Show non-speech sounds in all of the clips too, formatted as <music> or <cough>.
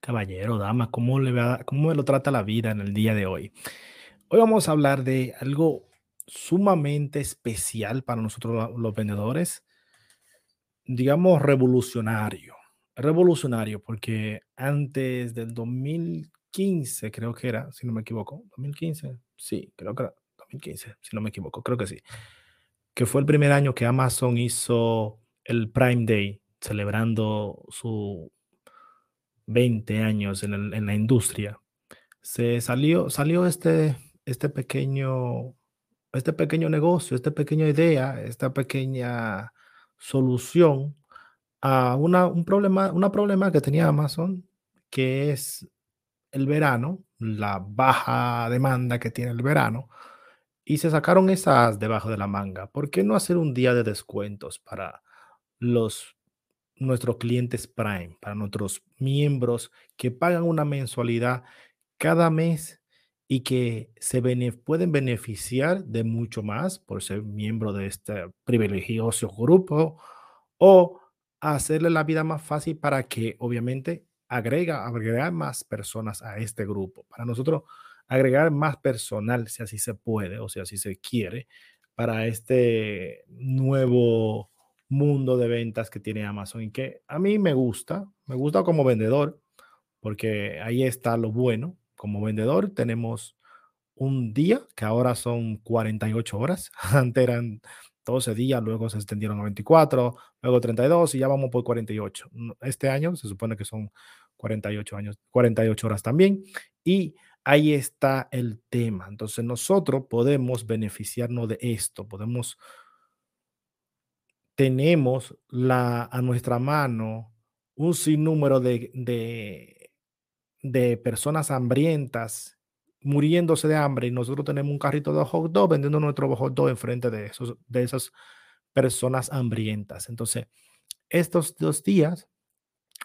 Caballero, dama, ¿cómo, le va, ¿cómo lo trata la vida en el día de hoy? Hoy vamos a hablar de algo sumamente especial para nosotros los vendedores, digamos revolucionario. Revolucionario porque antes del 2015, creo que era, si no me equivoco, 2015, sí, creo que era 2015, si no me equivoco, creo que sí, que fue el primer año que Amazon hizo el Prime Day, celebrando su 20 años en, la industria, se salió, salió este, este, pequeño, este pequeño negocio, esta pequeña idea, esta pequeña solución a una, un problema, una problema que tenía Amazon, que es el verano, la baja demanda que tiene el verano, y se sacaron esas debajo de la manga. ¿Por qué no hacer un día de descuentos para los nuestros clientes Prime, para nuestros miembros que pagan una mensualidad cada mes y que se pueden beneficiar de mucho más por ser miembro de este privilegioso grupo o hacerle la vida más fácil para que obviamente agrega, agregar más personas a este grupo. Para nosotros agregar más personal, si así se puede o si así se quiere, para este nuevo mundo de ventas que tiene Amazon y que a mí me gusta, me gusta como vendedor, porque ahí está lo bueno. Como vendedor tenemos un día, que ahora son 48 horas, <laughs> antes eran 12 días, luego se extendieron a 24, luego 32 y ya vamos por 48. Este año se supone que son 48 años, 48 horas también. Y ahí está el tema. Entonces nosotros podemos beneficiarnos de esto, podemos tenemos la, a nuestra mano un sinnúmero de, de, de, personas hambrientas muriéndose de hambre y nosotros tenemos un carrito de hot dog vendiendo nuestro hot dog enfrente de, esos, de esas personas hambrientas. Entonces, estos dos días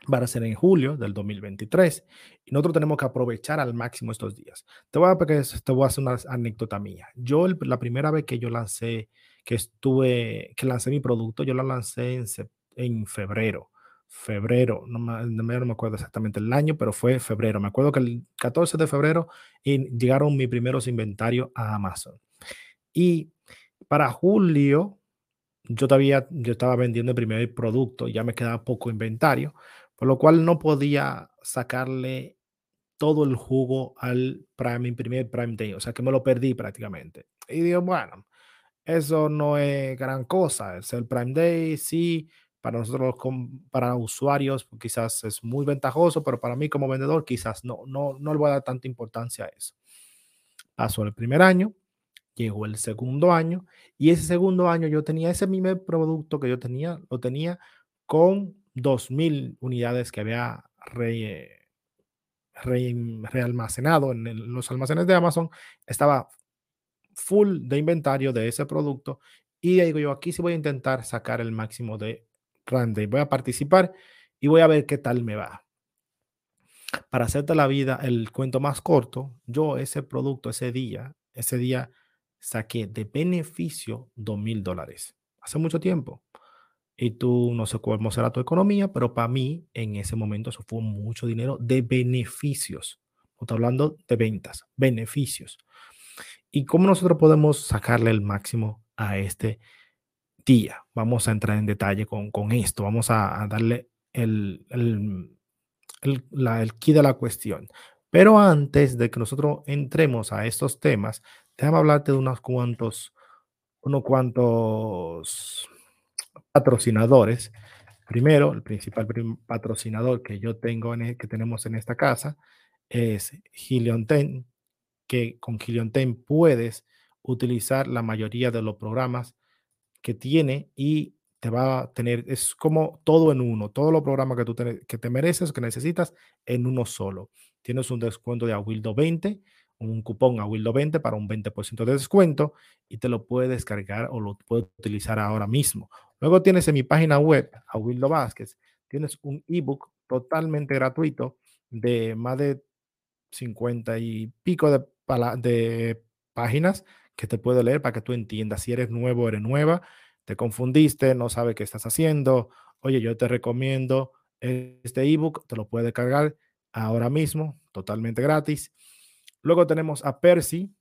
van a ser en julio del 2023 y nosotros tenemos que aprovechar al máximo estos días. Te voy a, te voy a hacer una anécdota mía. Yo la primera vez que yo lancé que estuve, que lancé mi producto, yo lo lancé en, febrero. Febrero, no me, no me acuerdo exactamente el año, pero fue febrero. Me acuerdo que el 14 de febrero llegaron mis primeros inventarios a Amazon. Y para julio, yo todavía yo estaba vendiendo el primer producto, ya me quedaba poco inventario, por lo cual no podía sacarle todo el jugo al Prime, primer Prime Day, o sea que me lo perdí prácticamente. Y digo, bueno, eso no es gran cosa. Es el Prime Day, sí, para nosotros, para usuarios, quizás es muy ventajoso, pero para mí como vendedor, quizás no, no, no le voy a dar tanta importancia a eso. Pasó el primer año, llegó el segundo año, y ese segundo año yo tenía ese mismo producto que yo tenía, lo tenía con 2.000 unidades que había re, realmacenado en los almacenes de Amazon. Estaba full de inventario de ese producto y digo yo, aquí sí voy a intentar sacar el máximo de Randy. Voy a participar y voy a ver qué tal me va. Para hacerte la vida, el cuento más corto, yo ese producto, ese día, ese día saqué de beneficio dos mil dólares. Hace mucho tiempo. Y tú no sé cómo será tu economía, pero para mí en ese momento eso fue mucho dinero de beneficios. No estoy hablando de ventas, beneficios. ¿Y cómo nosotros podemos sacarle el máximo a este día? Vamos a entrar en detalle con, esto, vamos a, darle el, el, el, la, de la cuestión. Pero antes de que nosotros entremos a estos temas, déjame hablarte de unos cuantos, unos cuantos patrocinadores. Primero, el principal patrocinador que yo tengo, en, e, que tenemos en esta casa, es Helion Ten, que con 10 puedes utilizar la mayoría de los programas que tiene y te va a tener, es como todo en uno, todos los programas que tú te, que te mereces, que necesitas, en uno solo. Tienes un descuento de Awildo 20, un cupón Awildo 20 para un 20% de descuento y te lo puedes descargar o lo puedes utilizar ahora mismo. Luego tienes en mi página web, Awildo Vázquez, tienes un ebook totalmente gratuito de más de 50 y pico de, páginas que te puedo leer para que tú entiendas si eres nuevo o eres nueva, te confundiste, no sabes qué estás haciendo. Oye, yo te recomiendo este ebook, te lo puedes cargar ahora mismo, totalmente gratis. Luego tenemos a Percy.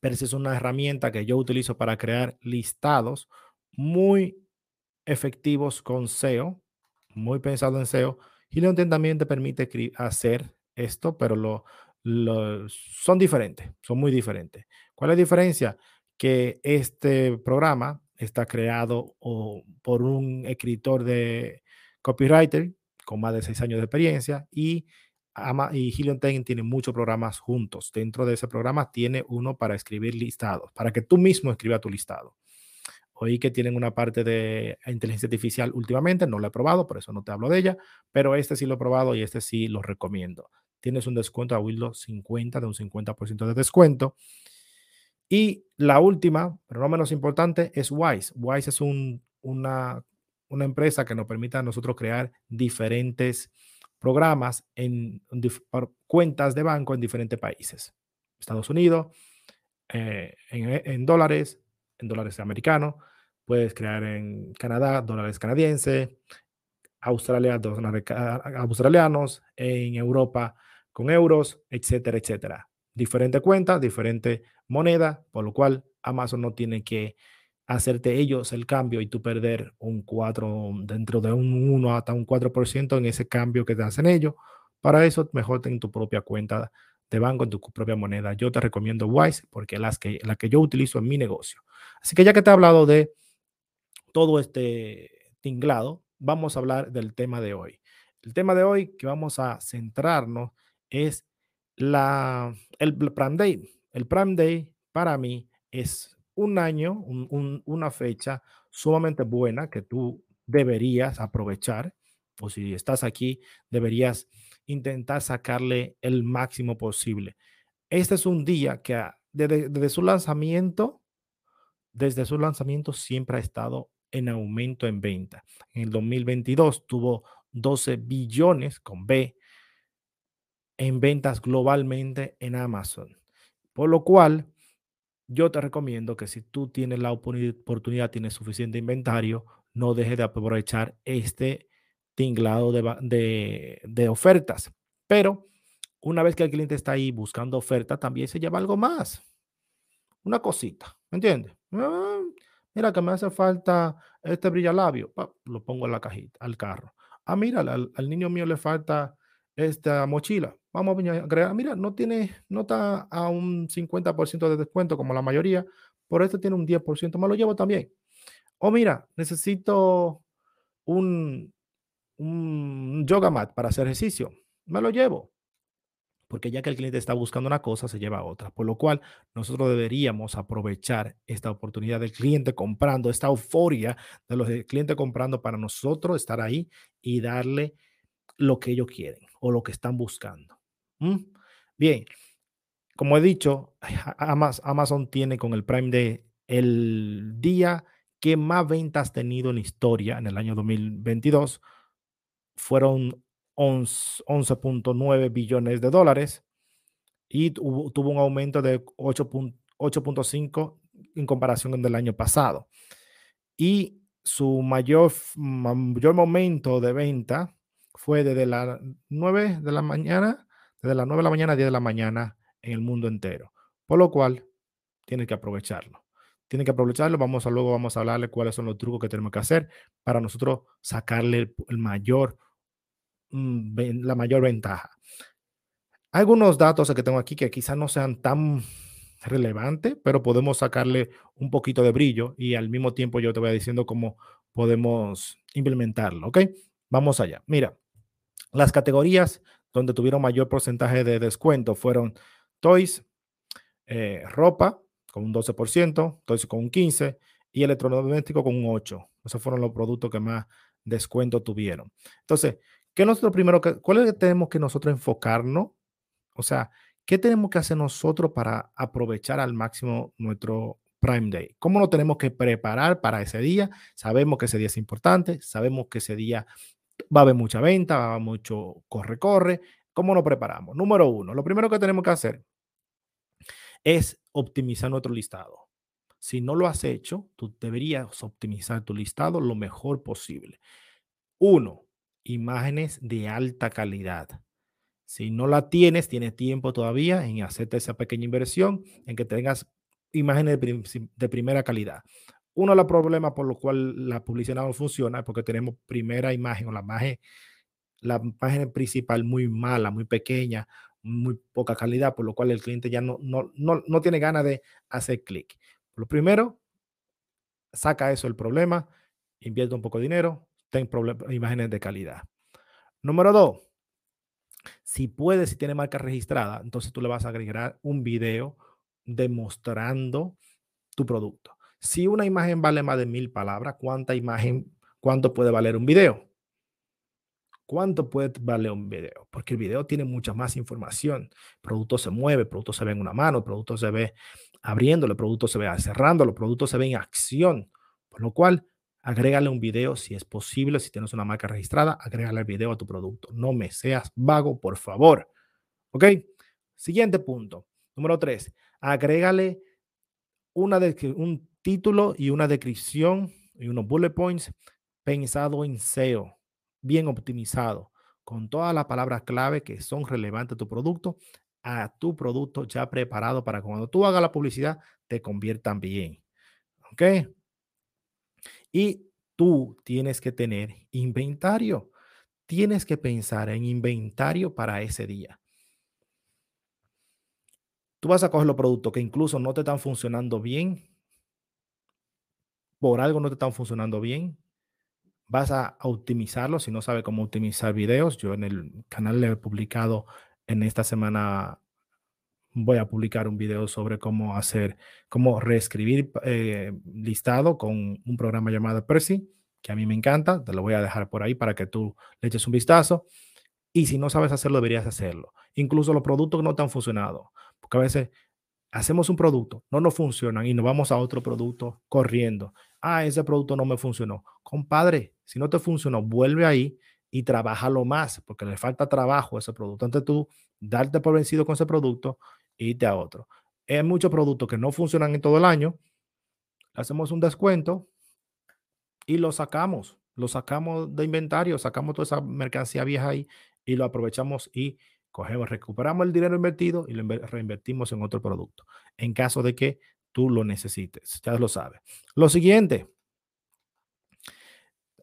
Percy es una herramienta que yo utilizo para crear listados muy efectivos con SEO, muy pensado en SEO. Y también te permite hacer esto, pero lo, son diferentes, son muy diferentes. ¿Cuál es la diferencia? Que este programa está creado por un escritor de copywriter con más de seis años de experiencia y, y Helium tiene muchos programas juntos. Dentro de ese programa tiene uno para escribir listados, para que tú mismo escribas tu listado. Oí que tienen una parte de inteligencia artificial últimamente, no lo he probado, por eso no te hablo de ella, pero este sí lo he probado y este sí lo recomiendo. Tienes un descuento a Windows 50 de un 50% de descuento. Y la última, pero no menos importante, es Wise. Wise es una, una empresa que nos permite a nosotros crear diferentes programas en, cuentas de banco en diferentes países. Estados Unidos, eh, en, dólares, en dólares americanos, puedes crear en Canadá, dólares canadienses, Australia, dólares australianos, en Europa con euros, etcétera, etcétera. Diferente cuenta, diferente moneda, por lo cual Amazon no tiene que hacerte ellos el cambio y tú perder un 4, dentro de un 1 hasta un 4% en ese cambio que te hacen ellos. Para eso, mejor ten tu propia cuenta de banco en tu propia moneda. Yo te recomiendo Wise porque es que, la que yo utilizo en mi negocio. Así que ya que te he hablado de todo este tinglado, vamos a hablar del tema de hoy. El tema de hoy que vamos a centrarnos es la, el Prime Day. El Prime Day para mí es un año, una fecha sumamente buena que tú deberías aprovechar. O si estás aquí, deberías intentar sacarle el máximo posible. Este es un día que desde, desde su lanzamiento, desde su lanzamiento siempre ha estado en aumento en venta. En el 2022 tuvo 12 billones con B en ventas globalmente en Amazon. Por lo cual, yo te recomiendo que si tú tienes la oportunidad, tienes suficiente inventario, no dejes de aprovechar este tinglado de, de, ofertas. Pero una vez que el cliente está ahí buscando oferta, también se lleva algo más. Una cosita, ¿me entiendes? Ah, mira que me hace falta este brillalabio, lo pongo en la cajita, al carro. Ah, mira, al niño mío le falta esta mochila. Vamos a agregar, mira, no tiene, no está a un 50% de descuento como la mayoría, por esto tiene un 10%, me lo llevo también. O mira, necesito un, un yoga mat para hacer ejercicio, me lo llevo. Porque ya que el cliente está buscando una cosa, se lleva otra. Por lo cual, nosotros deberíamos aprovechar esta oportunidad del cliente comprando, esta euforia de los clientes comprando para nosotros estar ahí y darle lo que ellos quieren o lo que están buscando. Bien, como he dicho, Amazon tiene con el Prime Day el día que más ventas ha tenido en historia en el año 2022. Fueron 11.9 billones de dólares y tuvo, un aumento de 8.5 en comparación con el año pasado. Y su mayor, mayor momento de venta fue desde las 9 de la mañana, desde las 9 de la mañana a 10 de la mañana en el mundo entero. Por lo cual, tiene que aprovecharlo. Tiene que aprovecharlo. Vamos a luego vamos a hablarle cuáles son los trucos que tenemos que hacer para nosotros sacarle el, mayor, mm, la mayor ventaja. Algunos datos que tengo aquí que quizás no sean tan relevantes, pero podemos sacarle un poquito de brillo y al mismo tiempo yo te voy diciendo cómo podemos implementarlo, ¿ok? Vamos allá. Mira, las categorías donde tuvieron mayor porcentaje de descuento fueron toys, eh, ropa con un 12%, toys con un 15% y electrodoméstico con un 8%. Esos fueron los productos que más descuento tuvieron. Entonces, ¿qué nosotros primero, cuál es que tenemos que nosotros enfocarnos? O sea, ¿qué tenemos que hacer nosotros para aprovechar al máximo nuestro Prime Day? ¿Cómo nos tenemos que preparar para ese día? Sabemos que ese día es importante, sabemos que ese día va a haber mucha venta, va a haber mucho corre-corre. ¿Cómo nos preparamos? Número uno, lo primero que tenemos que hacer es optimizar nuestro listado. Si no lo has hecho, tú deberías optimizar tu listado lo mejor posible. Uno, imágenes de alta calidad. Si no la tienes, tienes tiempo todavía en hacerte esa pequeña inversión, en que tengas imágenes de, primera calidad. Uno de los problemas por los cuales la publicidad no funciona es porque tenemos primera imagen o la imagen, la imagen principal muy mala, muy pequeña, muy poca calidad, por lo cual el cliente ya no, no, no, no tiene ganas de hacer clic. Lo primero, saca eso el problema, invierte un poco de dinero, ten imágenes de calidad. Número dos, si puedes, si tiene marca registrada, entonces tú le vas a agregar un video demostrando tu producto. Si una imagen vale más de mil palabras, ¿cuánta imagen, cuánto puede valer un video? ¿Cuánto puede valer un video? Porque el video tiene mucha más información. El producto se mueve, el producto se ve en una mano, el producto se ve abriéndolo, el producto se ve cerrando, el producto se ve en acción. Por lo cual, agrégale un video si es posible, si tienes una marca registrada, agrégale el video a tu producto. No me seas vago, por favor. ¿Ok? Siguiente punto. Número tres, agrégale una un título y una descripción y unos bullet points pensado en SEO, bien optimizado, con todas las palabras clave que son relevantes a tu producto a tu producto ya preparado para cuando tú hagas la publicidad te conviertan bien. ¿Ok? Y tú tienes que tener inventario. Tienes que pensar en inventario para ese día. Tú vas a coger los productos que incluso no te están funcionando bien. Por algo no te están funcionando bien. Vas a optimizarlos si no sabes cómo optimizar videos. Yo en el canal le he publicado en esta semana voy a publicar un video sobre cómo hacer, cómo reescribir eh, listado con un programa llamado Percy, que a mí me encanta. Te lo voy a dejar por ahí para que tú le eches un vistazo. Y si no sabes hacerlo, deberías hacerlo. Incluso los productos que no te han funcionado. Porque a veces hacemos un producto, no nos funcionan y nos vamos a otro producto corriendo. Ah, ese producto no me funcionó. Compadre, si no te funcionó, vuelve ahí y trabájalo más, porque le falta trabajo a ese producto. Antes tú darte por vencido con ese producto y irte a otro. Hay muchos productos que no funcionan en todo el año. Hacemos un descuento y lo sacamos. Lo sacamos de inventario, sacamos toda esa mercancía vieja ahí y lo aprovechamos y cogemos, recuperamos el dinero invertido y lo reinvertimos en otro producto. En caso de que tú lo necesites, ya lo sabes. Lo siguiente,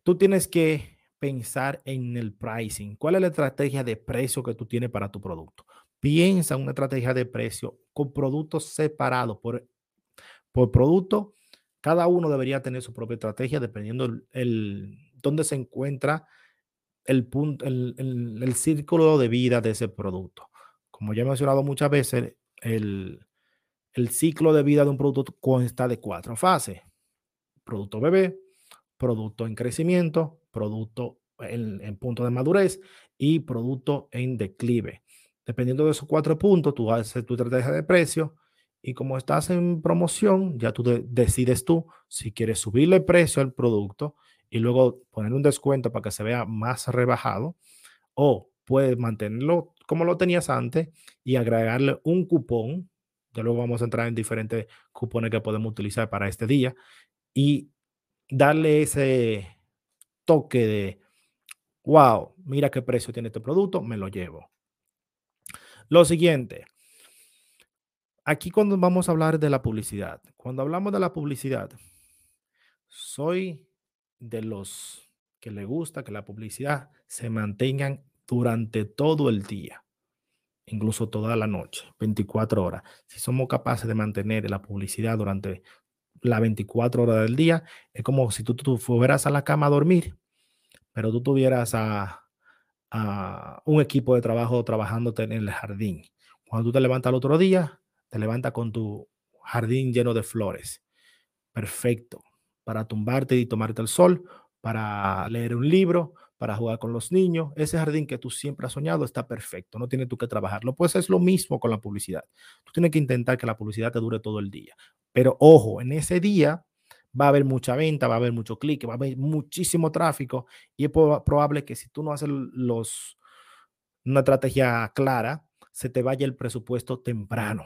tú tienes que pensar en el pricing. ¿Cuál es la estrategia de precio que tú tienes para tu producto? Piensa en una estrategia de precio con productos separados por, por producto. Cada uno debería tener su propia estrategia dependiendo el dónde se encuentra el, punto, el, el, círculo de vida de ese producto. Como ya he mencionado muchas veces, el, el ciclo de vida de un producto consta de cuatro fases. Producto bebé, producto en crecimiento, producto en, punto de madurez y producto en declive. Dependiendo de esos cuatro puntos, tú haces tu estrategia de precio y como estás en promoción, ya tú decides tú si quieres subirle el precio al producto y luego poner un descuento para que se vea más rebajado o puedes mantenerlo como lo tenías antes y agregarle un cupón. Ya luego vamos a entrar en diferentes cupones que podemos utilizar para este día y darle ese toque de, wow, mira qué precio tiene este producto, me lo llevo. Lo siguiente, aquí cuando vamos a hablar de la publicidad, cuando hablamos de la publicidad, soy de los que le gusta que la publicidad se mantenga durante todo el día, incluso toda la noche, 24 horas. Si somos capaces de mantener la publicidad durante las 24 horas del día, es como si tú, tú fueras a la cama a dormir pero tú tuvieras a, un equipo de trabajo trabajándote en el jardín. Cuando tú te levantas el otro día, te levantas con tu jardín lleno de flores. Perfecto. Para tumbarte y tomarte el sol, para leer un libro, para jugar con los niños. Ese jardín que tú siempre has soñado está perfecto, no tienes tú que trabajarlo. Pues es lo mismo con la publicidad. Tú tienes que intentar que la publicidad te dure todo el día. Pero ojo, en ese día va a haber mucha venta, va a haber mucho clic, va a haber muchísimo tráfico y es probable que si tú no haces los, una estrategia clara, se te vaya el presupuesto temprano.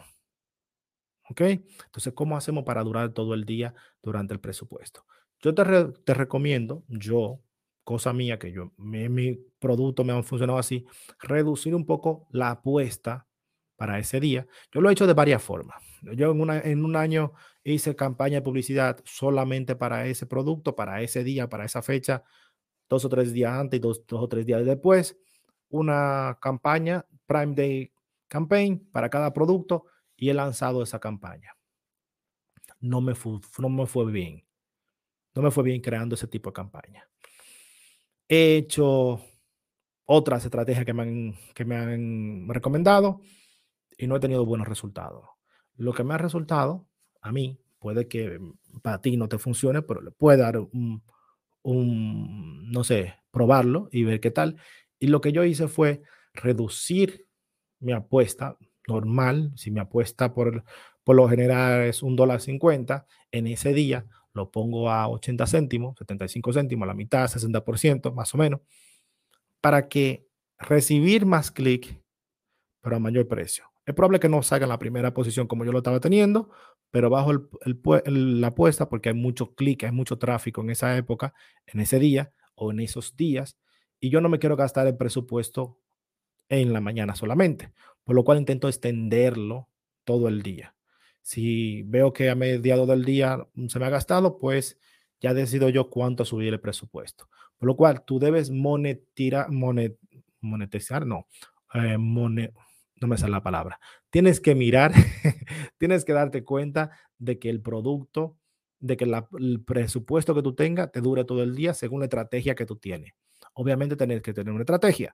¿Ok? Entonces, ¿cómo hacemos para durar todo el día durante el presupuesto? Yo te, te recomiendo, yo, cosa mía, que yo, mi, mi producto me ha funcionado así, reducir un poco la apuesta para ese día. Yo lo he hecho de varias formas. Yo en, una, en un año hice campaña de publicidad solamente para ese producto, para ese día, para esa fecha, dos o tres días antes y dos, dos o tres días después. Una campaña, Prime Day Campaign, para cada producto y he lanzado esa campaña. No me fue, no me fue bien. No me fue bien creando ese tipo de campaña. He hecho otras estrategias que me han, que me han recomendado y no he tenido buenos resultados. Lo que me ha resultado a mí, puede que para ti no te funcione, pero le puede dar un, un, no sé, probarlo y ver qué tal. Y lo que yo hice fue reducir mi apuesta normal, si mi apuesta por, por lo general es un dólar cincuenta, en ese día lo pongo a 80 céntimos, 75 céntimos, la mitad, 60% más o menos, para que recibir más clic, pero a mayor precio. Es probable que no salga en la primera posición como yo lo estaba teniendo, pero bajo la apuesta porque hay mucho clic, hay mucho tráfico en esa época, en ese día o en esos días, y yo no me quiero gastar el presupuesto en la mañana solamente, por lo cual intento extenderlo todo el día. Si veo que a mediado del día se me ha gastado, pues ya decido yo cuánto subir el presupuesto. Por lo cual tú debes monetizar, monetizar, no, eh, no me sale la palabra. Tienes que mirar, <laughs> tienes que darte cuenta de que el producto, de que el presupuesto que tú tengas te dure todo el día según la estrategia que tú tienes. Obviamente tienes que tener una estrategia.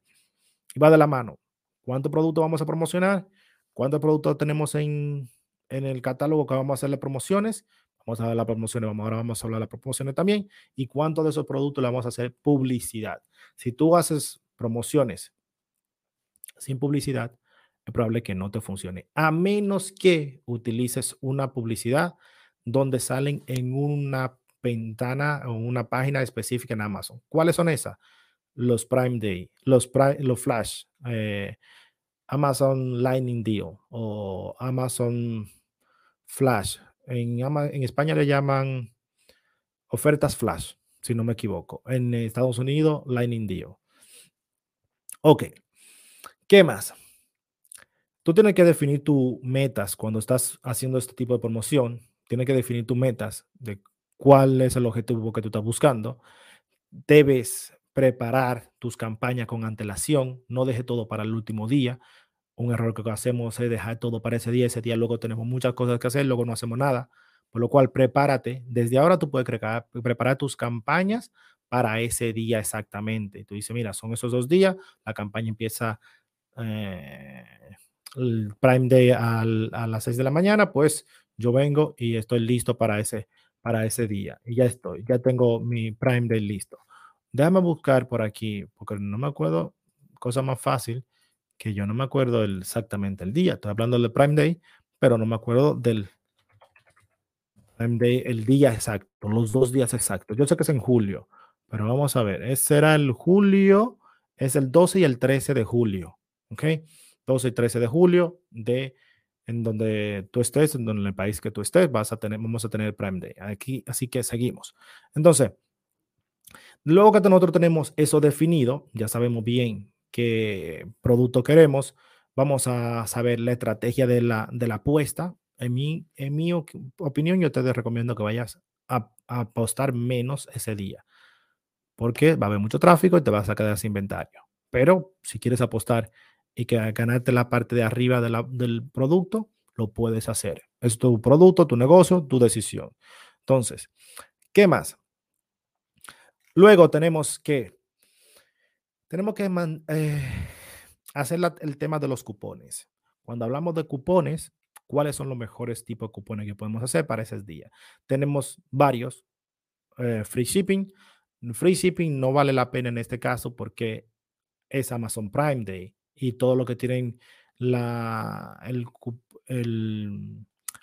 Y va de la mano. ¿Cuántos productos vamos a promocionar? ¿Cuántos productos tenemos en, el catálogo que vamos a hacerle promociones? Vamos a ver las promociones, vamos, ahora vamos a hablar de las promociones también. ¿Y cuántos de esos productos le vamos a hacer publicidad? Si tú haces promociones sin publicidad, es probable que no te funcione, a menos que utilices una publicidad donde salen en una ventana o una página específica en Amazon. ¿Cuáles son esas? Los Prime Day, los, los Flash, eh, Amazon Lightning Deal o Amazon Flash. En, en España le llaman ofertas Flash, si no me equivoco. En Estados Unidos, Lightning Deal. Ok. ¿Qué más? Tú tienes que definir tus metas cuando estás haciendo este tipo de promoción. Tienes que definir tus metas de cuál es el objetivo que tú estás buscando. Debes preparar tus campañas con antelación, no deje todo para el último día. Un error que hacemos es dejar todo para ese día, ese día luego tenemos muchas cosas que hacer, luego no hacemos nada. Por lo cual, prepárate. Desde ahora tú puedes preparar tus campañas para ese día exactamente. Tú dices, mira, son esos dos días, la campaña empieza eh, el Prime Day a las 6 de la mañana, pues yo vengo y estoy listo para ese, para ese día. Y ya estoy, ya tengo mi Prime Day listo. Déjame buscar por aquí, porque no me acuerdo, cosa más fácil, que yo no me acuerdo exactamente el día. Estoy hablando del Prime Day, pero no me acuerdo del Prime Day, el día exacto, los dos días exactos. Yo sé que es en julio, pero vamos a ver. Será el julio, es el 12 y el 13 de julio. ¿Ok? 12 y 13 de julio de en donde tú estés, en, donde, el país que tú estés, vas a tener, vamos a tener Prime Day. Aquí, así que seguimos. Entonces, Luego que nosotros tenemos eso definido, ya sabemos bien qué producto queremos, vamos a saber la estrategia de la, de la apuesta. En mi, en mi opinión, yo te recomiendo que vayas a, apostar menos ese día, porque va a haber mucho tráfico y te vas a quedar sin inventario. Pero si quieres apostar y que ganarte la parte de arriba del producto, lo puedes hacer. Es tu producto, tu negocio, tu decisión. Entonces, ¿qué más? Luego tenemos que, tenemos que eh, hacer el tema de los cupones. Cuando hablamos de cupones, ¿cuáles son los mejores tipos de cupones que podemos hacer para ese día? Tenemos varios. eh, free shipping. Free shipping no vale la pena en este caso porque es Amazon Prime Day y todo lo que tienen la, el,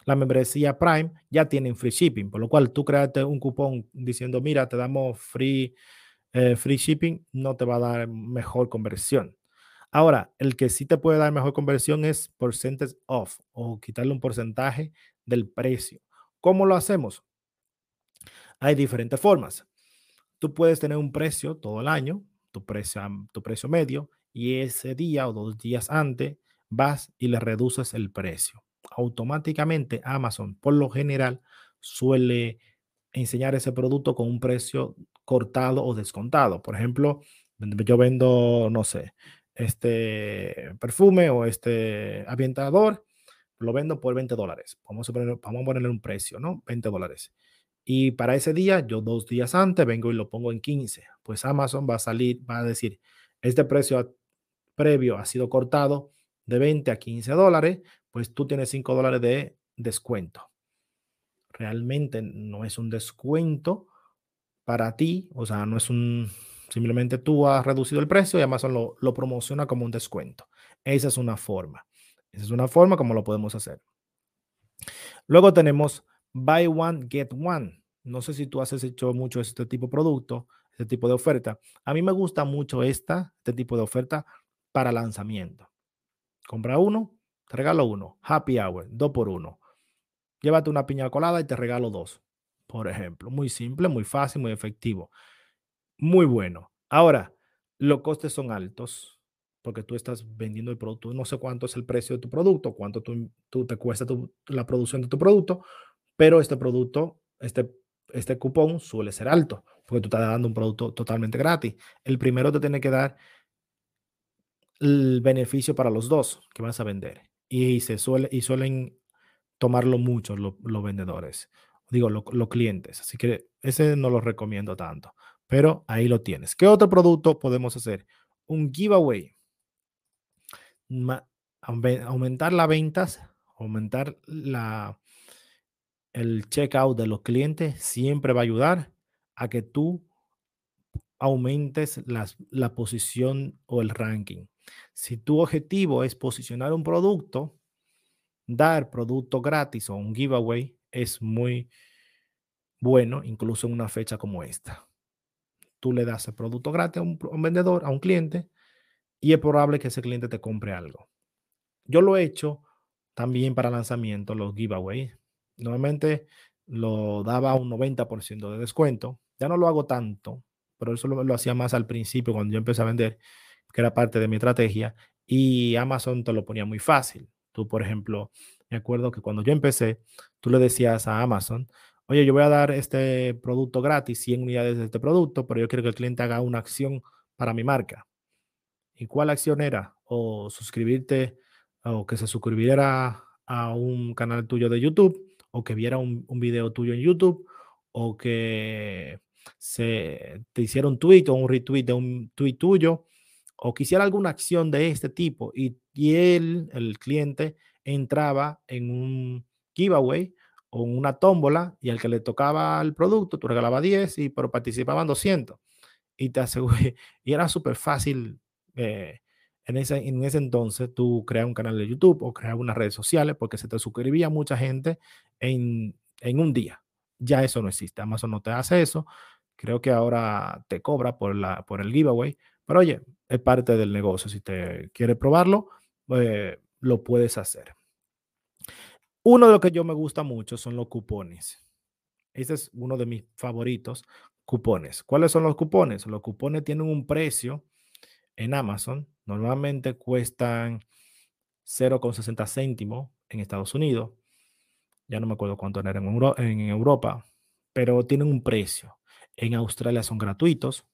la membresía Prime ya tienen free shipping, por lo cual tú creaste un cupón diciendo, mira, te damos free, eh, free shipping, no te va a dar mejor conversión. Ahora, el que sí te puede dar mejor conversión es percentage off o quitarle un porcentaje del precio. ¿Cómo lo hacemos? Hay diferentes formas. Tú puedes tener un precio todo el año, tu precio, tu precio medio, y ese día o dos días antes vas y le reduces el precio. Automáticamente Amazon, por lo general, suele enseñar ese producto con un precio cortado o descontado. Por ejemplo, yo vendo, no sé, este perfume o este ambientador, lo vendo por 20 dólares. Vamos a, poner, vamos a ponerle un precio, ¿no? 20 dólares. Y para ese día, yo dos días antes vengo y lo pongo en 15. Pues Amazon va a salir, va a decir, este precio previo ha sido cortado de 20 a 15 dólares, pues tú tienes 5 dólares de descuento. Realmente no es un descuento para ti, o sea, no es un, simplemente tú has reducido el precio y Amazon lo, lo promociona como un descuento. Esa es una forma. Esa es una forma como lo podemos hacer. Luego tenemos buy one, get one. No sé si tú has hecho mucho este tipo de producto, este tipo de oferta. A mí me gusta mucho esta, este tipo de oferta para lanzamiento. Compra uno, te regalo uno. Happy hour, dos por uno. Llévate una piña colada y te regalo dos. Por ejemplo, muy simple, muy fácil, muy efectivo. Muy bueno. Ahora, los costes son altos porque tú estás vendiendo el producto. No sé cuánto es el precio de tu producto, cuánto tú, te cuesta la producción de tu producto, pero este producto, este, este cupón suele ser alto porque tú estás dando un producto totalmente gratis. El primero te tiene que dar el beneficio para los dos que vas a vender. Y, se y suelen tomarlo mucho los, vendedores, digo, los clientes. Así que ese no lo recomiendo tanto, pero ahí lo tienes. ¿Qué otro producto podemos hacer? Un giveaway. aumentar las ventas, aumentar la, el checkout de los clientes siempre va a ayudar a que tú aumentes la posición o el ranking. Si tu objetivo es posicionar un producto, dar producto gratis o un giveaway es muy bueno, incluso en una fecha como esta. Tú le das el producto gratis a un, vendedor, a un cliente, y es probable que ese cliente te compre algo. Yo lo he hecho también para lanzamiento, los giveaways. Normalmente lo daba un 90% de descuento. Ya no lo hago tanto, pero eso lo, hacía más al principio cuando yo empecé a vender que era parte de mi estrategia, y Amazon te lo ponía muy fácil. Tú, por ejemplo, me acuerdo que cuando yo empecé, tú le decías a Amazon, oye, yo voy a dar este producto gratis, 100 unidades de este producto, pero yo quiero que el cliente haga una acción para mi marca. ¿Y cuál acción era? O suscribirte, o que se suscribiera a un canal tuyo de YouTube, o que viera un, video tuyo en YouTube, o que se te hiciera un tweet o un retweet de un tweet tuyo, o quisiera alguna acción de este tipo y, y él, el cliente, entraba en un giveaway o una tómbola y al que le tocaba el producto, tú regalabas 10, y, pero participaban 200. Y, te aseguré, <laughs> y era súper fácil eh, en, ese, en ese entonces tú crear un canal de YouTube o crear unas redes sociales porque se te suscribía mucha gente en, en un día. Ya eso no existe. Amazon no te hace eso. Creo que ahora te cobra por, la, por el giveaway, pero oye, es parte del negocio. Si te quieres probarlo, eh, lo puedes hacer. Uno de los que yo me gusta mucho son los cupones. Este es uno de mis favoritos, cupones. ¿Cuáles son los cupones? Los cupones tienen un precio en Amazon. Normalmente cuestan 0,60 céntimos en Estados Unidos. Ya no me acuerdo cuánto era en Europa, pero tienen un precio. En Australia son gratuitos.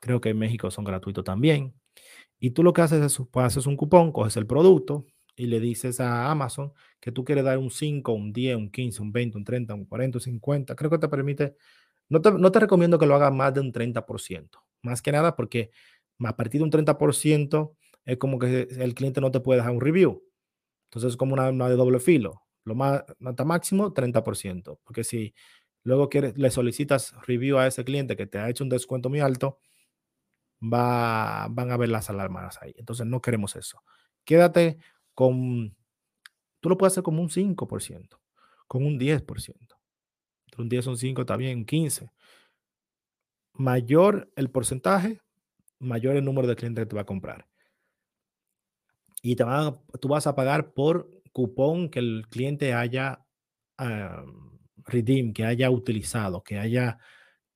Creo que en México son gratuitos también. Y tú lo que haces es, haces un cupón, coges el producto y le dices a Amazon que tú quieres dar un 5, un 10, un 15, un 20, un 30, un 40, un 50. Creo que te permite, no te, no te recomiendo que lo hagas más de un 30%. Más que nada porque a partir de un 30% es como que el cliente no te puede dejar un review. Entonces es como una, una de doble filo. Lo más, hasta máximo 30%. Porque si luego quieres, le solicitas review a ese cliente que te ha hecho un descuento muy alto, va, van a ver las alarmas ahí. Entonces no queremos eso. Quédate con, tú lo puedes hacer como un 5%, con un 10%. Un 10 son 5, está bien, 15. Mayor el porcentaje, mayor el número de clientes que te va a comprar. Y te tú vas a pagar por cupón que el cliente haya redeem, que haya utilizado, que haya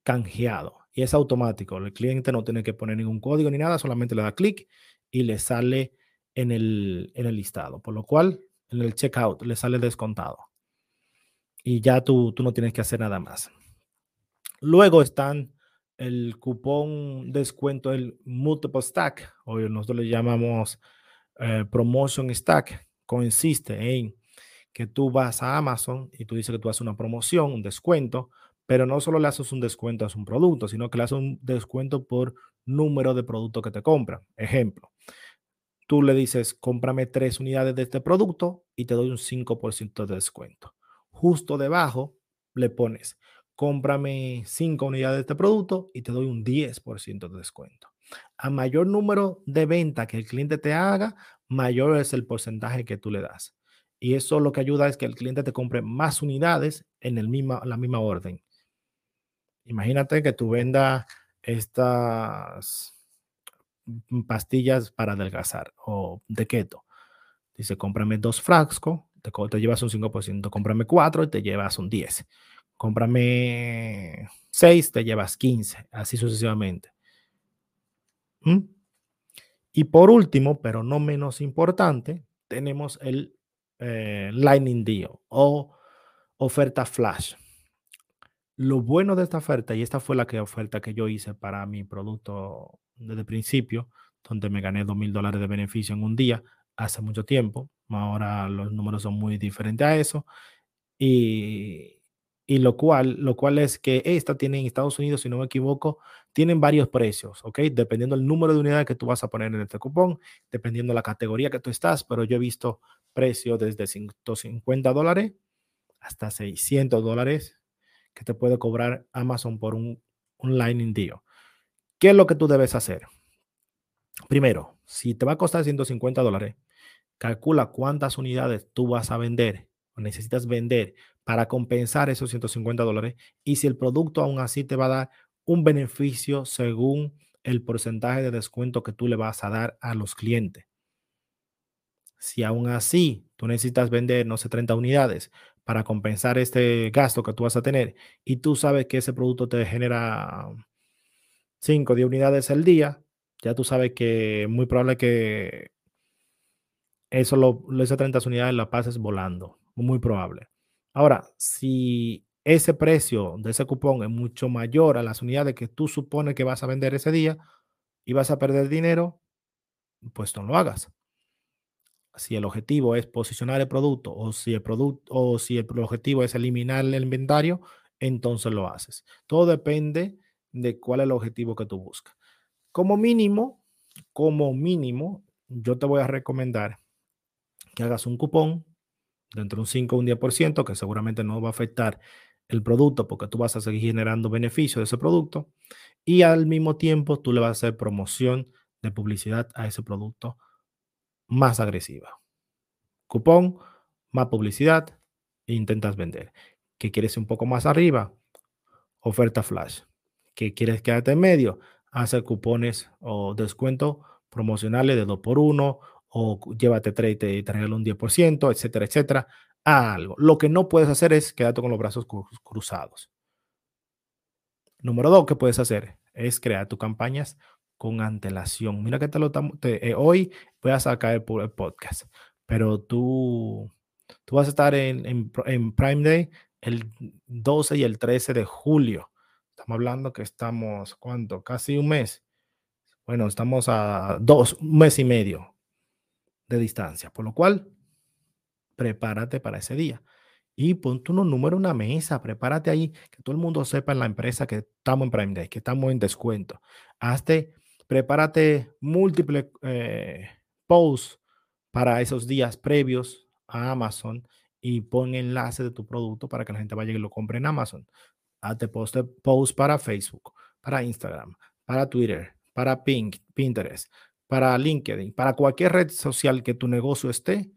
canjeado. Y es automático. El cliente no tiene que poner ningún código ni nada, solamente le da clic y le sale en el, en el listado. Por lo cual, en el checkout le sale descontado. Y ya tú, tú no tienes que hacer nada más. Luego están el cupón descuento, el multiple stack, o nosotros le llamamos eh, promotion stack, consiste en que tú vas a Amazon y tú dices que tú haces una promoción, un descuento, pero no solo le haces un descuento a un producto, sino que le haces un descuento por número de productos que te compran. Ejemplo, tú le dices, cómprame tres unidades de este producto y te doy un 5% de descuento. Justo debajo le pones, cómprame cinco unidades de este producto y te doy un 10% de descuento. A mayor número de venta que el cliente te haga, mayor es el porcentaje que tú le das. Y eso lo que ayuda es que el cliente te compre más unidades en la misma orden. Imagínate que tú vendas estas pastillas para adelgazar o de keto. Dice, cómprame dos frascos, te, llevas un 5%, cómprame cuatro y te llevas un 10. Cómprame seis, te llevas 15, así sucesivamente. ¿Mm? Y por último, pero no menos importante, tenemos el eh, Lightning Deal o oferta flash. Lo bueno de esta oferta, y esta fue la que oferta que yo hice para mi producto desde el principio, donde me gané dos mil dólares de beneficio en un día hace mucho tiempo. Ahora los números son muy diferentes a eso. Y, y lo cual, lo cual es que esta tiene en Estados Unidos, si no me equivoco, tienen varios precios, ¿ok? Dependiendo del número de unidades que tú vas a poner en este cupón, dependiendo la categoría que tú estás, pero yo he visto precios desde 150 dólares hasta 600 dólares que te puede cobrar Amazon por un, un Lightning Deal. ¿Qué es lo que tú debes hacer? Primero, si te va a costar 150 dólares, calcula cuántas unidades tú vas a vender o necesitas vender para compensar esos 150 dólares y si el producto aún así te va a dar un beneficio según el porcentaje de descuento que tú le vas a dar a los clientes. Si aún así tú necesitas vender, no sé, 30 unidades para compensar este gasto que tú vas a tener y tú sabes que ese producto te genera 5 o 10 unidades al día, ya tú sabes que es muy probable que eso lo, esas 30 unidades la pases volando, muy probable. Ahora, si ese precio de ese cupón es mucho mayor a las unidades que tú supones que vas a vender ese día y vas a perder dinero, pues no lo hagas. Si el objetivo es posicionar el producto o si el producto o si el objetivo es eliminar el inventario, entonces lo haces. Todo depende de cuál es el objetivo que tú buscas. Como mínimo, como mínimo, yo te voy a recomendar que hagas un cupón dentro de un 5 o un 10%, que seguramente no va a afectar el producto porque tú vas a seguir generando beneficio de ese producto y al mismo tiempo tú le vas a hacer promoción de publicidad a ese producto más agresiva. Cupón, más publicidad e intentas vender. ¿Qué quieres un poco más arriba? Oferta flash. ¿Qué quieres quedarte en medio? Hacer cupones o descuento promocionales de 2 por 1 o llévate 3 y te, te regalo un 10%, etcétera, etcétera, algo. Lo que no puedes hacer es quedarte con los brazos cruzados. Número dos, ¿qué puedes hacer? Es crear tus campañas con antelación. Mira que te lo te, eh, hoy voy a sacar el, el, podcast, pero tú, tú vas a estar en, en, en Prime Day el 12 y el 13 de julio. Estamos hablando que estamos, ¿cuánto? Casi un mes. Bueno, estamos a dos, un mes y medio, de distancia. Por lo cual, prepárate para ese día. Y ponte unos números en una mesa, prepárate ahí, que todo el mundo sepa en la empresa que estamos en Prime Day, que estamos en descuento. Hazte, prepárate múltiples eh, posts para esos días previos a Amazon y pon enlace de tu producto para que la gente vaya y lo compre en Amazon. hazte post, para Facebook, para Instagram, para Twitter, para Pinterest, para LinkedIn, para cualquier red social que tu negocio esté,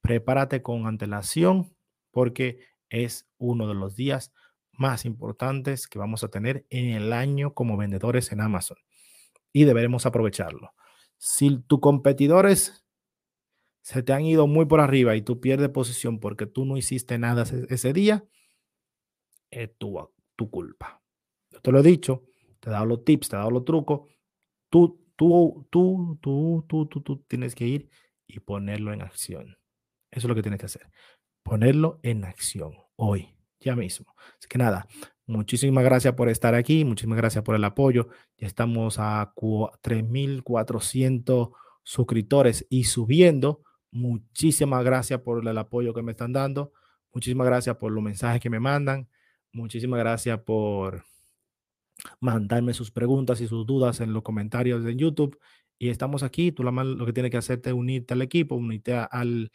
prepárate con antelación porque es uno de los días más importantes que vamos a tener en el año como vendedores en Amazon y deberemos aprovecharlo. Si tus competidores se te han ido muy por arriba y tú pierdes posición porque tú no hiciste nada ese, día, es tu, tu culpa. Yo te lo he dicho, te he dado los tips, te he dado los trucos. Tú, tú, tú, tú, tú, tú, tú tienes que ir y ponerlo en acción. Eso es lo que tienes que hacer. Ponerlo en acción hoy, ya mismo. Así que nada, muchísimas gracias por estar aquí, muchísimas gracias por el apoyo. Ya estamos a 3.400 suscriptores y subiendo. Muchísimas gracias por el apoyo que me están dando. Muchísimas gracias por los mensajes que me mandan. Muchísimas gracias por mandarme sus preguntas y sus dudas en los comentarios de YouTube. Y estamos aquí. Tú lo que tienes que hacer es unirte al equipo, unirte al,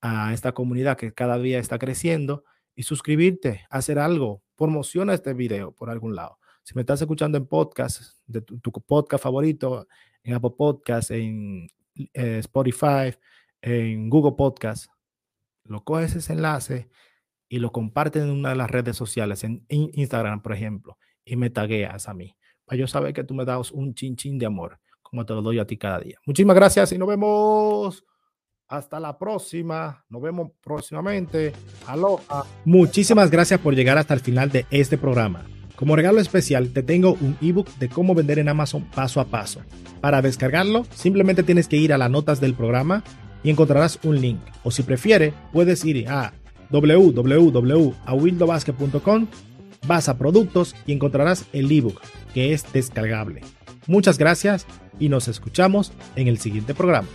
a esta comunidad que cada día está creciendo y suscribirte, hacer algo, promociona este video por algún lado. Si me estás escuchando en podcast, de tu, podcast favorito, en Apple Podcast, en eh, Spotify, en Google Podcast, lo coges ese enlace y lo compartes en una de las redes sociales, en Instagram, por ejemplo, y me tagueas a mí, para yo saber que tú me das un chin de amor, como te lo doy a ti cada día. Muchísimas gracias y nos vemos. Hasta la próxima. Nos vemos próximamente. Aloha. Muchísimas gracias por llegar hasta el final de este programa. Como regalo especial, te tengo un ebook de cómo vender en Amazon paso a paso. Para descargarlo, simplemente tienes que ir a las notas del programa y encontrarás un link. O si prefiere, puedes ir a www.awildobasque.com, vas a productos y encontrarás el ebook, que es descargable. Muchas gracias y nos escuchamos en el siguiente programa.